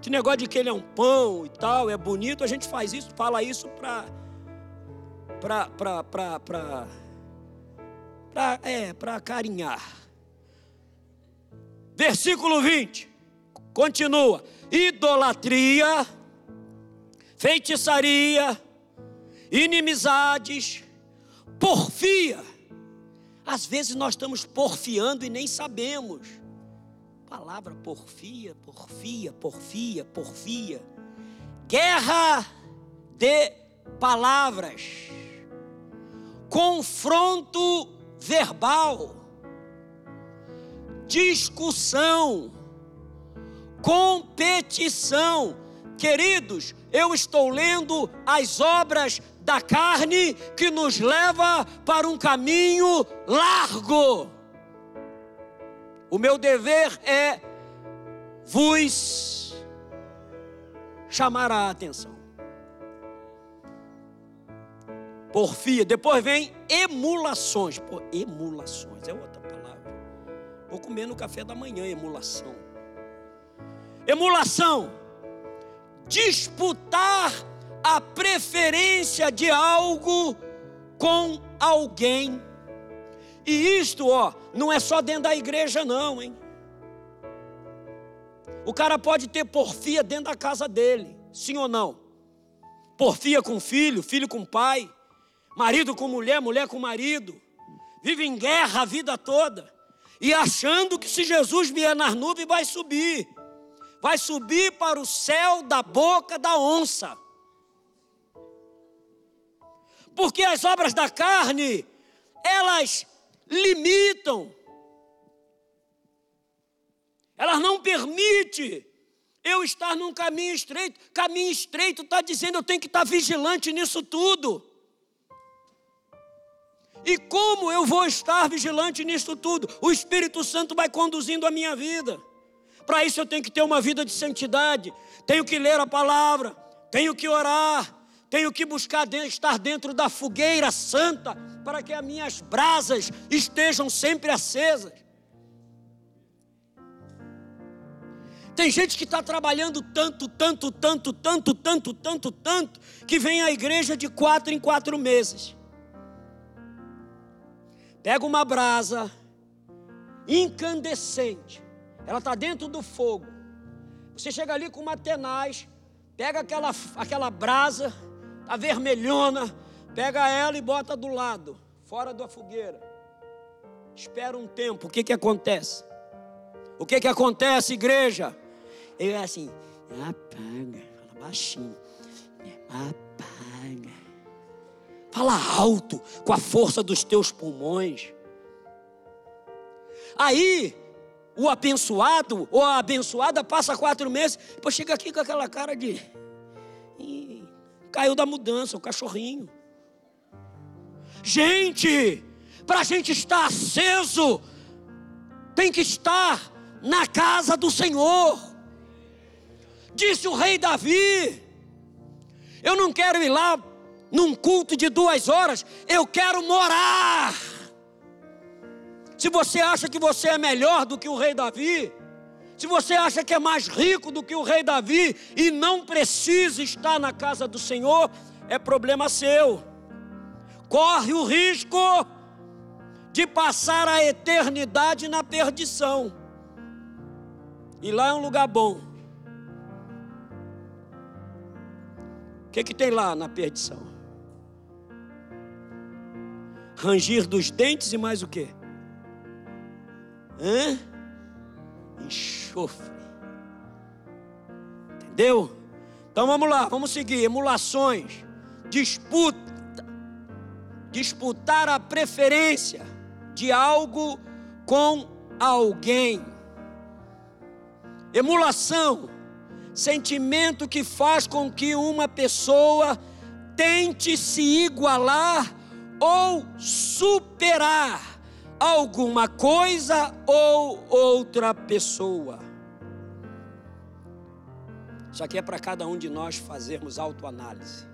Speaker 1: Que negócio de que ele é um pão e tal, é bonito, a gente faz isso, fala isso para para para para para é, para carinhar. Versículo 20. Continua. Idolatria, feitiçaria, inimizades, porfia. Às vezes nós estamos porfiando e nem sabemos. Palavra porfia, porfia, porfia, porfia. Guerra de palavras. Confronto verbal discussão, competição. Queridos, eu estou lendo as obras da carne que nos leva para um caminho largo. O meu dever é vos chamar a atenção. Porfia, depois vem emulações. Emulações Vou comer no café da manhã, emulação. Emulação. Disputar a preferência de algo com alguém. E isto, ó, não é só dentro da igreja, não, hein? O cara pode ter porfia dentro da casa dele, sim ou não? Porfia com filho, filho com pai, marido com mulher, mulher com marido. Vive em guerra a vida toda e achando que se Jesus vier nas nuvens vai subir, vai subir para o céu da boca da onça. Porque as obras da carne, elas limitam, elas não permitem eu estar num caminho estreito. Caminho estreito está dizendo eu tenho que estar vigilante nisso tudo. E como eu vou estar vigilante nisso tudo? O Espírito Santo vai conduzindo a minha vida. Para isso eu tenho que ter uma vida de santidade, tenho que ler a palavra, tenho que orar, tenho que buscar estar dentro da fogueira santa, para que as minhas brasas estejam sempre acesas. Tem gente que está trabalhando tanto, tanto, tanto, tanto, tanto, tanto, tanto, que vem à igreja de quatro em quatro meses pega uma brasa incandescente, ela está dentro do fogo. Você chega ali com uma tenaz, pega aquela, aquela brasa, a vermelhona, pega ela e bota do lado, fora da fogueira. Espera um tempo, o que que acontece? O que que acontece, igreja? Ele é assim, apaga. Fala baixinho. Apaga. Fala alto, com a força dos teus pulmões. Aí, o abençoado ou a abençoada passa quatro meses, depois chega aqui com aquela cara de. Ih, caiu da mudança, o cachorrinho. Gente, para a gente estar aceso, tem que estar na casa do Senhor. Disse o rei Davi: Eu não quero ir lá num culto de duas horas, eu quero morar. Se você acha que você é melhor do que o rei Davi, se você acha que é mais rico do que o rei Davi e não precisa estar na casa do Senhor, é problema seu. Corre o risco de passar a eternidade na perdição. E lá é um lugar bom. O que, que tem lá na perdição? Rangir dos dentes e mais o que? Hã? Enxofre. Entendeu? Então vamos lá, vamos seguir. Emulações, disputa, disputar a preferência de algo com alguém. Emulação, sentimento que faz com que uma pessoa tente se igualar ou superar alguma coisa ou outra pessoa. Isso aqui é para cada um de nós fazermos autoanálise.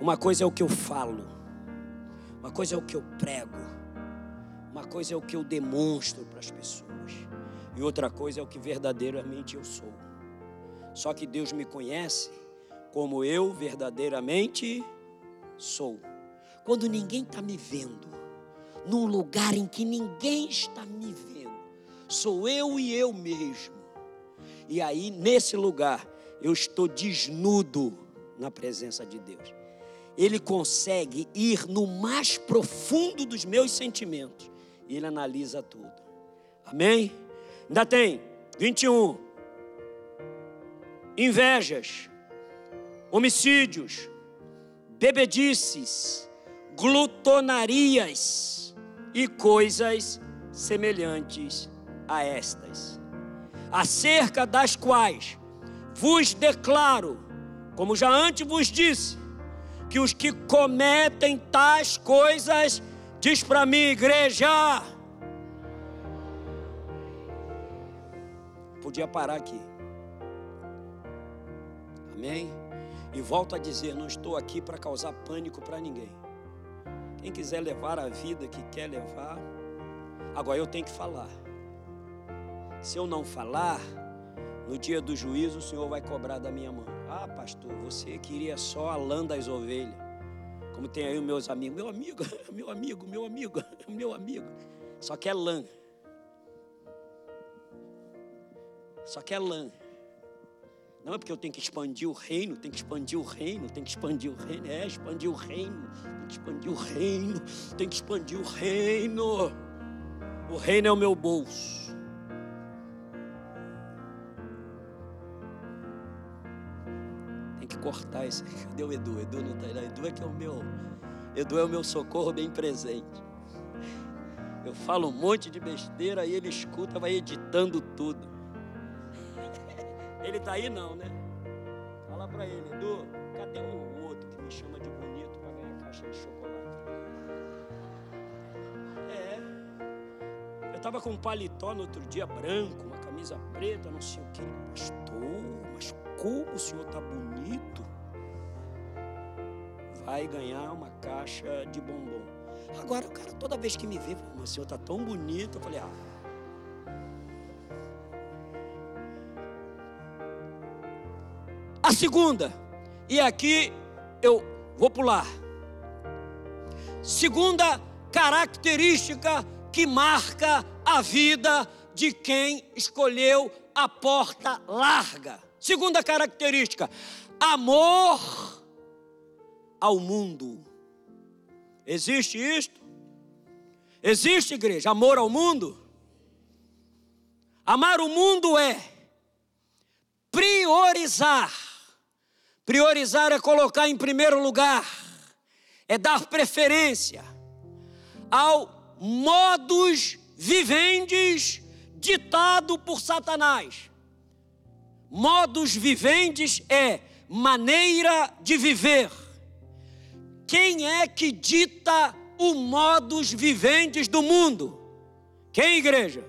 Speaker 1: Uma coisa é o que eu falo, uma coisa é o que eu prego, uma coisa é o que eu demonstro para as pessoas, e outra coisa é o que verdadeiramente eu sou. Só que Deus me conhece como eu verdadeiramente sou. Quando ninguém está me vendo, num lugar em que ninguém está me vendo, sou eu e eu mesmo. E aí, nesse lugar, eu estou desnudo na presença de Deus. Ele consegue ir no mais profundo dos meus sentimentos. E ele analisa tudo. Amém? Ainda tem 21. Invejas, homicídios, bebedices, glutonarias e coisas semelhantes a estas, acerca das quais vos declaro, como já antes vos disse, que os que cometem tais coisas, diz para mim, igreja, podia parar aqui. Amém? E volto a dizer: não estou aqui para causar pânico para ninguém. Quem quiser levar a vida que quer levar, agora eu tenho que falar. Se eu não falar, no dia do juízo o Senhor vai cobrar da minha mão. Ah, pastor, você queria só a lã das ovelhas. Como tem aí os meus amigos. Meu amigo, meu amigo, meu amigo, meu amigo. Só que é lã. Só que é lã. Não é porque eu tenho que expandir o reino, tem que expandir o reino, tem que expandir o reino, é expandir o reino, tem que expandir o reino, tem que expandir o reino. O reino é o meu bolso. Tem que cortar esse. Cadê o Edu? Edu não está aí. Edu é que é o meu. Edu é o meu socorro bem presente. Eu falo um monte de besteira e ele escuta, vai editando tudo. Ele tá aí não, né? Fala para ele, Edu, cadê o outro que me chama de bonito para ganhar caixa de chocolate? É. Eu tava com um paletó no outro dia branco, uma camisa preta, não sei o que. Pastor, mas como o senhor tá bonito? Vai ganhar uma caixa de bombom. Agora o cara toda vez que me vê, o senhor tá tão bonito, eu falei, ah. Segunda, e aqui eu vou pular. Segunda característica que marca a vida de quem escolheu a porta larga. Segunda característica, amor ao mundo. Existe isto? Existe, igreja, amor ao mundo? Amar o mundo é priorizar. Priorizar é colocar em primeiro lugar, é dar preferência ao modus vivendes ditado por Satanás. Modus vivendes é maneira de viver. Quem é que dita o modus vivendes do mundo? Quem, igreja?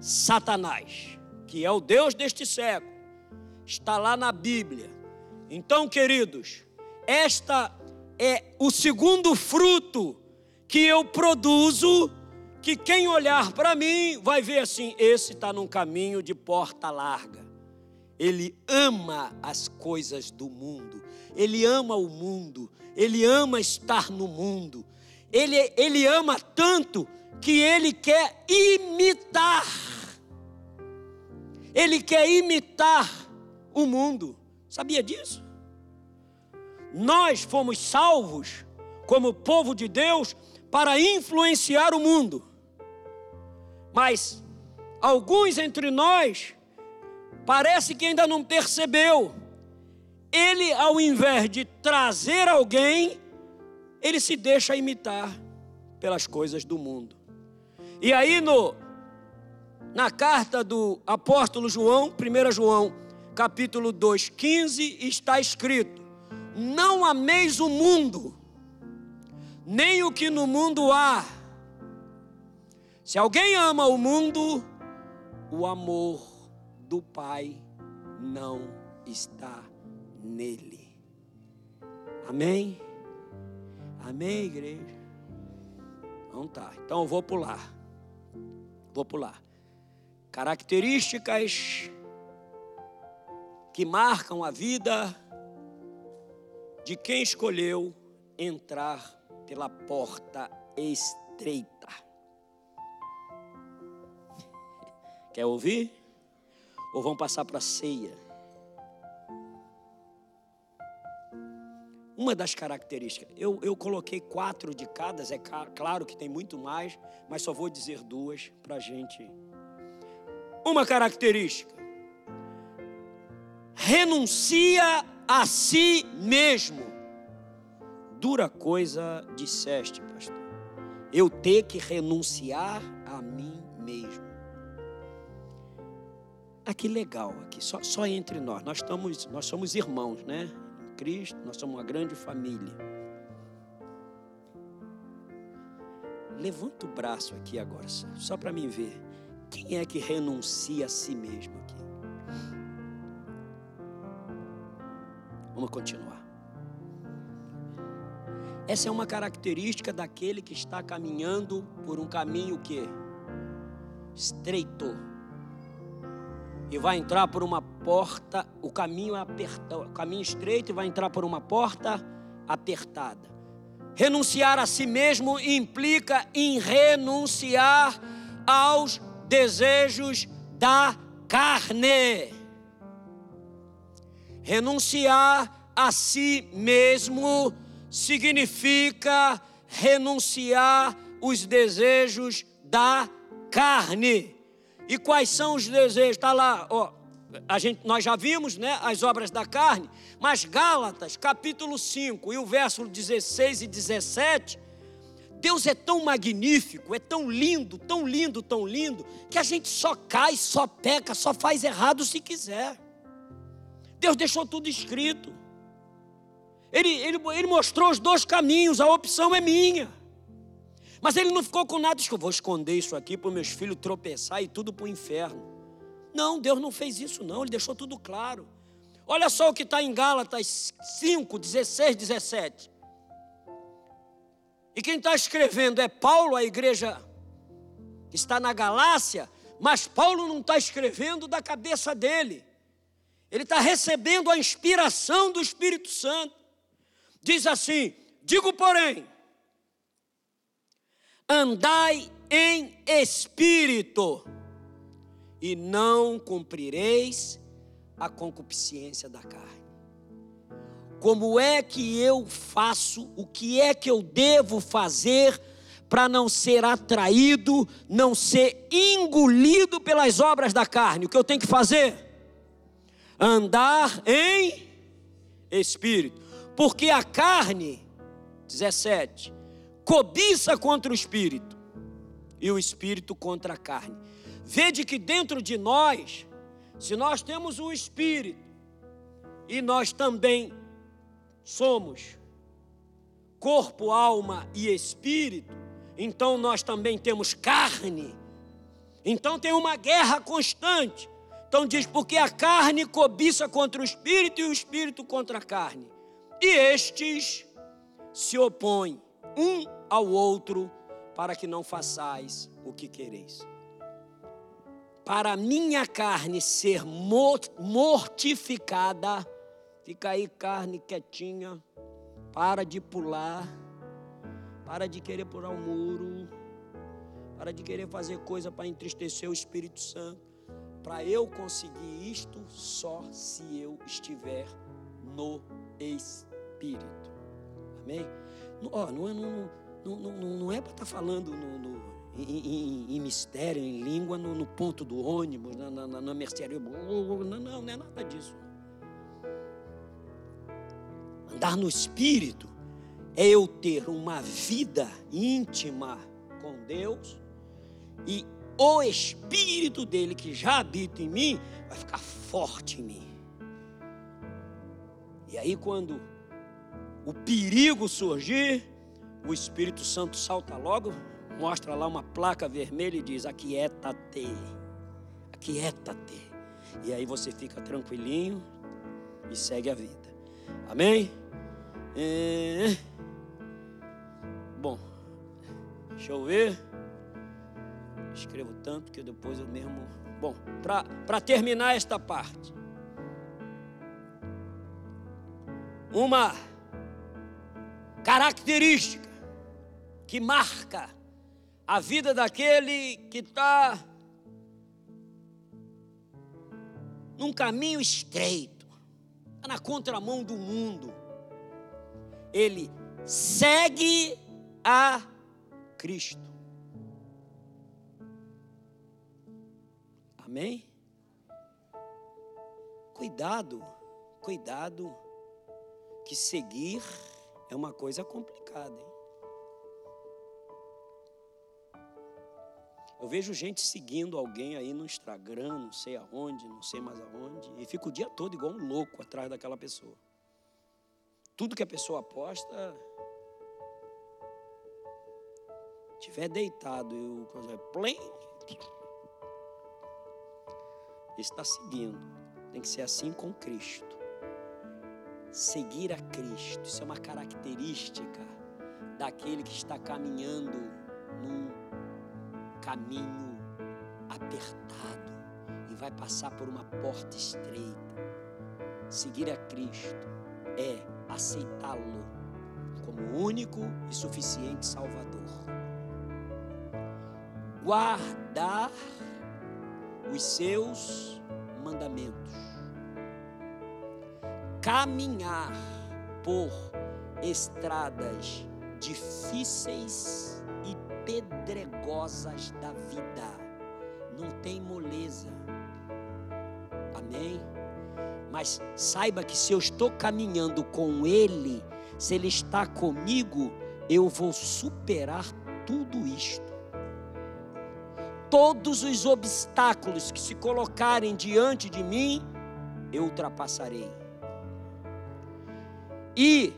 Speaker 1: Satanás, que é o Deus deste século. Está lá na Bíblia. Então, queridos, esta é o segundo fruto que eu produzo, que quem olhar para mim vai ver assim: esse está num caminho de porta larga. Ele ama as coisas do mundo, ele ama o mundo, ele ama estar no mundo, ele, ele ama tanto que ele quer imitar, ele quer imitar o mundo. Sabia disso? Nós fomos salvos como povo de Deus para influenciar o mundo. Mas alguns entre nós parece que ainda não percebeu. Ele, ao invés de trazer alguém, ele se deixa imitar pelas coisas do mundo. E aí no na carta do apóstolo João, 1 João, capítulo 2, 15, está escrito: Não ameis o mundo, nem o que no mundo há. Se alguém ama o mundo, o amor do Pai não está nele. Amém? Amém, igreja? Não tá. Então eu vou pular. Vou pular. Características que marcam a vida de quem escolheu entrar pela porta estreita. Quer ouvir? Ou vão passar para a ceia? Uma das características, eu, eu coloquei quatro de cada, é claro que tem muito mais, mas só vou dizer duas para a gente. Uma característica, renuncia a si mesmo. Dura coisa disseste, pastor. Eu ter que renunciar a mim mesmo. Ah, que legal aqui, só, só entre nós. Nós, estamos, nós somos irmãos, né? Em Cristo, nós somos uma grande família. Levanta o braço aqui agora, só, para mim ver. Quem é que renuncia a si mesmo aqui? Vamos continuar. Essa é uma característica daquele que está caminhando por um caminho que estreito e vai entrar por uma porta, o caminho é apertado, caminho estreito e vai entrar por uma porta apertada. Renunciar a si mesmo implica em renunciar aos desejos da carne. Renunciar a si mesmo significa renunciar os desejos da carne. E quais são os desejos? Está lá, ó, a gente, nós já vimos né, as obras da carne, mas Gálatas, capítulo 5, e o verso 16 e 17, Deus é tão magnífico, é tão lindo, tão lindo, tão lindo, que a gente só cai, só peca, só faz errado se quiser. Deus deixou tudo escrito. Ele, ele, ele mostrou os dois caminhos, a opção é minha. Mas ele não ficou com nada, disse que eu vou esconder isso aqui para meus filhos tropeçar e tudo para o inferno. Não, Deus não fez isso, não, ele deixou tudo claro. Olha só o que está em Gálatas 5, 16, 17. E quem está escrevendo é Paulo, a igreja que está na Galácia, mas Paulo não está escrevendo da cabeça dele. Ele está recebendo a inspiração do Espírito Santo. Diz assim: digo, porém, andai em espírito, e não cumprireis a concupiscência da carne. Como é que eu faço, o que é que eu devo fazer para não ser atraído, não ser engolido pelas obras da carne? O que eu tenho que fazer? Andar em espírito. Porque a carne, 17, cobiça contra o espírito e o espírito contra a carne. Vede que dentro de nós, se nós temos o espírito e nós também somos corpo, alma e espírito, então nós também temos carne. Então tem uma guerra constante. Então diz: porque a carne cobiça contra o espírito e o espírito contra a carne. E estes se opõem um ao outro para que não façais o que quereis. Para a minha carne ser mortificada, fica aí carne quietinha, para de pular, para de querer pular o muro, para de querer fazer coisa para entristecer o Espírito Santo. Para eu conseguir isto, só se eu estiver no Espírito. Amém? Não, não, não, não, não é para estar tá falando no, no em, em, em, mistério, em língua, no, no, ponto do ônibus, na, na, na mercearia. Não, não, não é nada disso. Andar no Espírito é eu ter uma vida íntima com Deus e o Espírito dele que já habita em mim vai ficar forte em mim. E aí, quando o perigo surgir, o Espírito Santo salta logo, mostra lá uma placa vermelha e diz: Aquieta-te, aquieta-te. E aí você fica tranquilinho e segue a vida. Amém? É... Bom, deixa eu ver. Escrevo tanto que depois eu mesmo. Bom, para terminar esta parte. Uma característica que marca a vida daquele que está num caminho estreito, está na contramão do mundo. Ele segue a Cristo. Amém? Cuidado, cuidado, que seguir é uma coisa complicada. Hein? Eu vejo gente seguindo alguém aí no Instagram, não sei aonde, não sei mais aonde, e fica o dia todo igual um louco atrás daquela pessoa. Tudo que a pessoa posta, tiver deitado e o plim, está seguindo. Tem que ser assim com Cristo. Seguir a Cristo, isso é uma característica daquele que está caminhando num caminho apertado e vai passar por uma porta estreita. Seguir a Cristo é aceitá-lo como único e suficiente Salvador. Guardar os seus mandamentos. Caminhar por estradas difíceis e pedregosas da vida. Não tem moleza. Amém? Mas saiba que se eu estou caminhando com Ele, se Ele está comigo, eu vou superar tudo isto. Todos os obstáculos que se colocarem diante de mim, eu ultrapassarei. E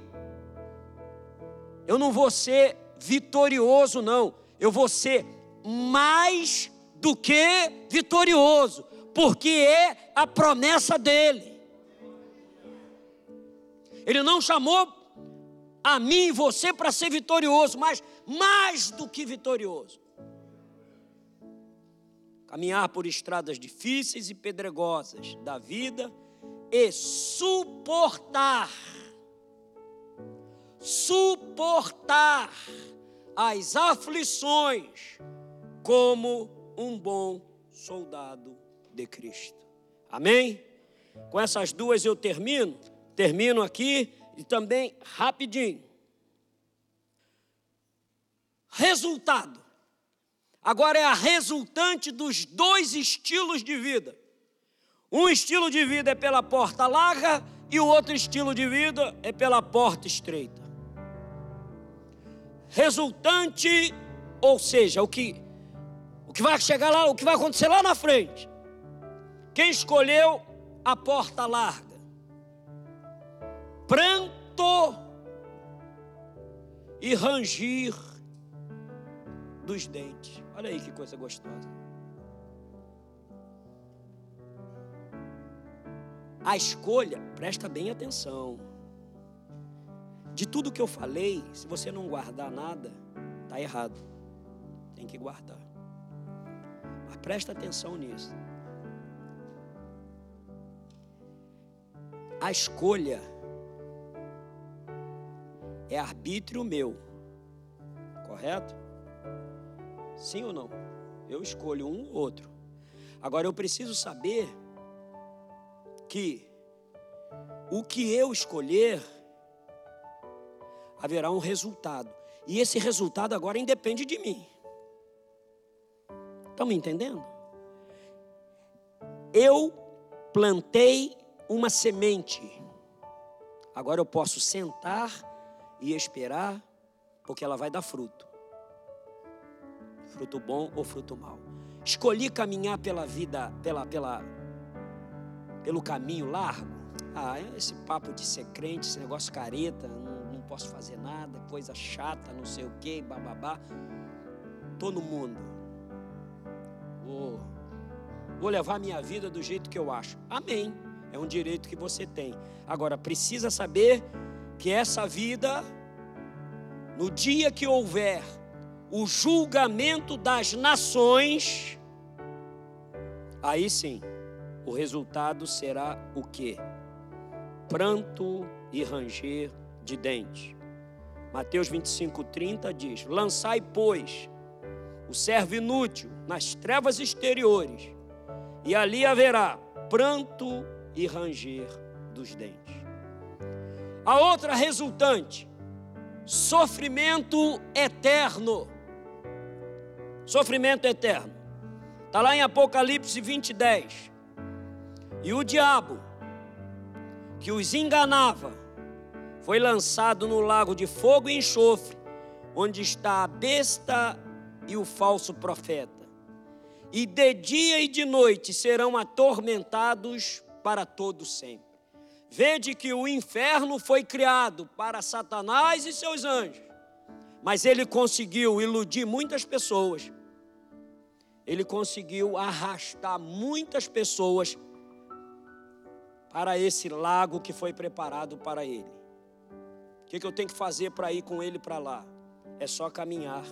Speaker 1: eu não vou ser vitorioso, não. Eu vou ser mais do que vitorioso, porque é a promessa dele. Ele não chamou a mim e você para ser vitorioso, mas mais do que vitorioso. Caminhar por estradas difíceis e pedregosas da vida e suportar suportar as aflições como um bom soldado de Cristo. Amém? Com essas duas eu termino. Termino aqui e também rapidinho. Resultado. Agora é a resultante dos dois estilos de vida. Um estilo de vida é pela porta larga e o outro estilo de vida é pela porta estreita. Resultante, ou seja, o que o que vai chegar lá, o que vai acontecer lá na frente. Quem escolheu a porta larga? Pranto e rangir dos dentes. Olha aí que coisa gostosa. A escolha, presta bem atenção. De tudo que eu falei, se você não guardar nada, está errado. Tem que guardar. Mas presta atenção nisso. A escolha é arbítrio meu, correto? Sim ou não? Eu escolho um ou outro. Agora eu preciso saber que o que eu escolher haverá um resultado. E esse resultado agora independe de mim. Estão me entendendo? Eu plantei uma semente. Agora eu posso sentar e esperar, porque ela vai dar fruto. Fruto bom ou fruto mau. Escolhi caminhar pela vida, pela, pela, pelo caminho largo. Ah, esse papo de ser crente, esse negócio careta, não, não posso fazer nada, coisa chata, não sei o que, bababá. Tô no mundo. Vou, vou levar minha vida do jeito que eu acho. Amém. É um direito que você tem. Agora, precisa saber que essa vida, no dia que houver o julgamento das nações, aí sim, o resultado será o quê? Pranto e ranger de dentes. Mateus 25, 30 diz: Lançai, pois, o servo inútil nas trevas exteriores, e ali haverá pranto e ranger dos dentes. A outra resultante, sofrimento eterno. Sofrimento eterno. Está lá em Apocalipse 20, 10. E o diabo, que os enganava, foi lançado no lago de fogo e enxofre, onde está a besta e o falso profeta. E de dia e de noite serão atormentados para todo sempre. Vede que o inferno foi criado para Satanás e seus anjos, mas ele conseguiu iludir muitas pessoas. Ele conseguiu arrastar muitas pessoas para esse lago que foi preparado para ele. O que, eu tenho que fazer para ir com ele para lá? É só caminhar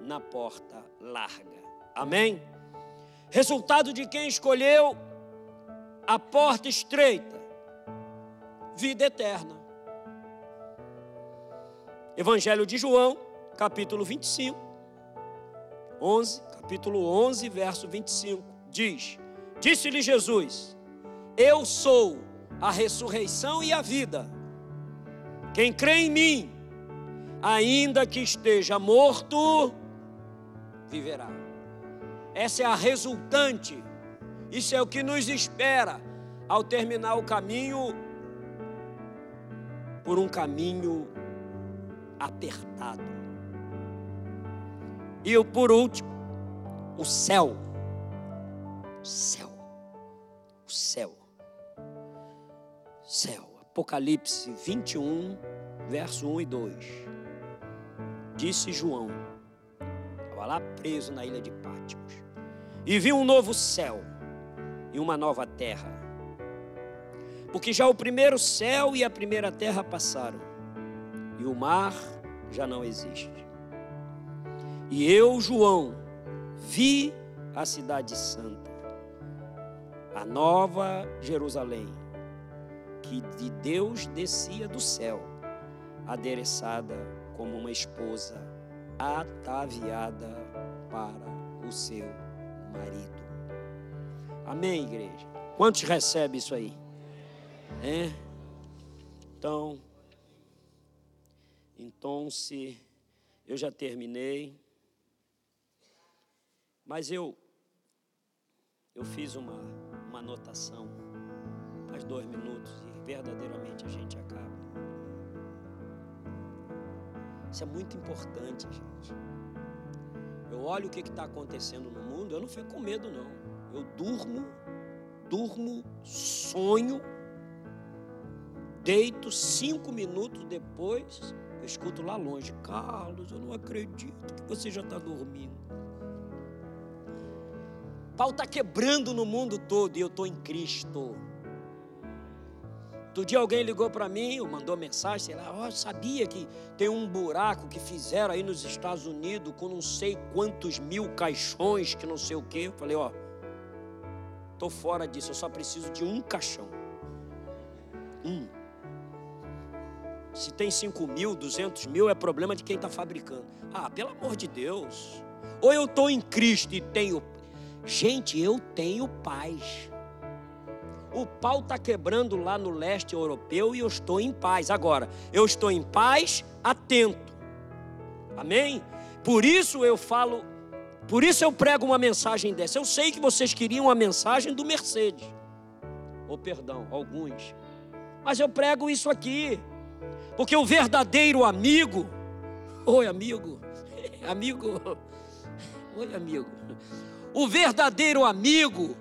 Speaker 1: na porta larga. Amém? Resultado de quem escolheu a porta estreita, vida eterna. Evangelho de João, capítulo 25, 11, capítulo 11, verso 25, diz: Disse-lhe Jesus: Eu sou a ressurreição e a vida. Quem crê em mim, ainda que esteja morto, viverá. Essa é a resultante, isso é o que nos espera ao terminar o caminho por um caminho apertado. E por último, o céu. O céu. O céu. Céu. Apocalipse 21, verso 1 e 2. Disse João, estava lá preso na ilha de Pátimos, e vi um novo céu e uma nova terra. Porque já o primeiro céu e a primeira terra passaram, e o mar já não existe. E eu, João, vi a cidade santa, a nova Jerusalém, que de Deus descia do céu, adereçada como uma esposa ataviada para o seu marido. Amém, igreja? Quantos recebem isso aí? É? Então, então se eu já terminei. Mas eu eu fiz uma uma anotação. Mais dois minutos e verdadeiramente a gente acaba. Isso é muito importante, gente. Eu olho o que está acontecendo no mundo, eu não fico com medo, não. Eu durmo, durmo, sonho, deito cinco minutos depois, eu escuto lá longe, Carlos, eu não acredito que você já está dormindo. Pau está quebrando no mundo todo e eu estou em Cristo. Outro dia alguém ligou para mim, ou mandou mensagem, sei lá, oh, sabia que tem um buraco que fizeram aí nos Estados Unidos com não sei quantos mil caixões, que não sei o quê. Eu falei, ó, oh, tô fora disso, eu só preciso de um caixão. Um. Se tem 5 mil, 200 mil, é problema de quem está fabricando. Ah, pelo amor de Deus. Ou eu estou em Cristo e tenho. Gente, eu tenho paz. O pau está quebrando lá no leste europeu e eu estou em paz. Agora, eu estou em paz, atento. Amém? Por isso eu falo, por isso eu prego uma mensagem dessa. Eu sei que vocês queriam a mensagem do Mercedes. Ou oh, perdão, alguns. Mas eu prego isso aqui. Porque o verdadeiro amigo, oi amigo, amigo, oi amigo. O verdadeiro amigo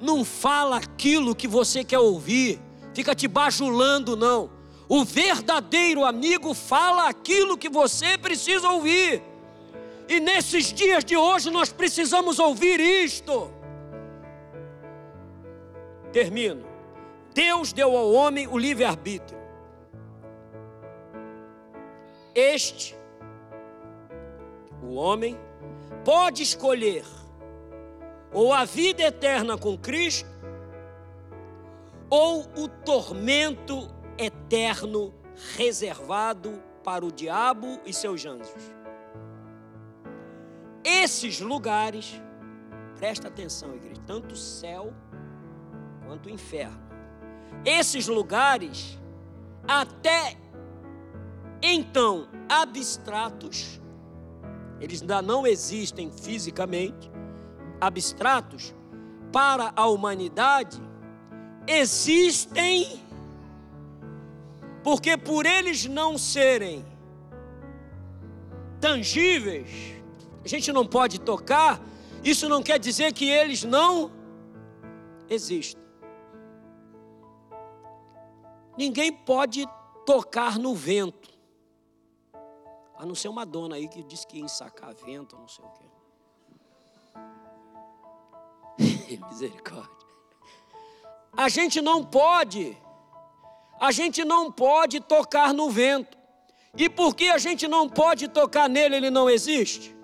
Speaker 1: não fala aquilo que você quer ouvir, fica te bajulando, não. O verdadeiro amigo fala aquilo que você precisa ouvir. E nesses dias de hoje nós precisamos ouvir isto. Termino. Deus deu ao homem o livre-arbítrio. Este, o homem, pode escolher ou a vida eterna com Cristo, ou o tormento eterno reservado para o diabo e seus anjos. Esses lugares, presta atenção, igreja, tanto o céu quanto o inferno. Esses lugares, até então abstratos, eles ainda não existem fisicamente, abstratos para a humanidade existem porque por eles não serem tangíveis, a gente não pode tocar, isso não quer dizer que eles não existem. Ninguém pode tocar no vento, a não ser uma dona aí que disse que ia ensacar vento, não sei o quê. Misericórdia. A gente não pode, a gente não pode tocar no vento. E porque a gente não pode tocar nele, ele não existe?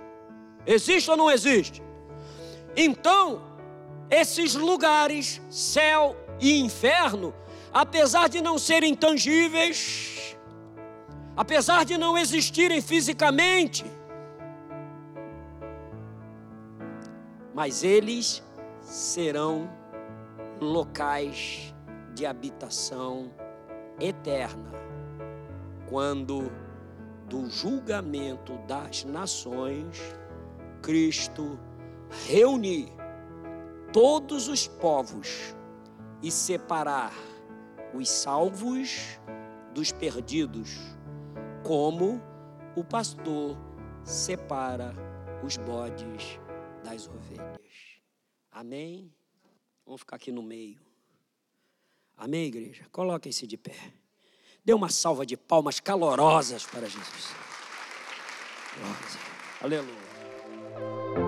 Speaker 1: Existe ou não existe? Então, esses lugares, céu e inferno, apesar de não serem tangíveis, apesar de não existirem fisicamente, mas eles serão locais de habitação eterna, quando do julgamento das nações, Cristo reunir todos os povos e separar os salvos dos perdidos, como o pastor separa os bodes das ovelhas. Amém? Vamos ficar aqui no meio. Amém, igreja? Coloquem-se de pé. Dê uma salva de palmas calorosas para Jesus. Aleluia.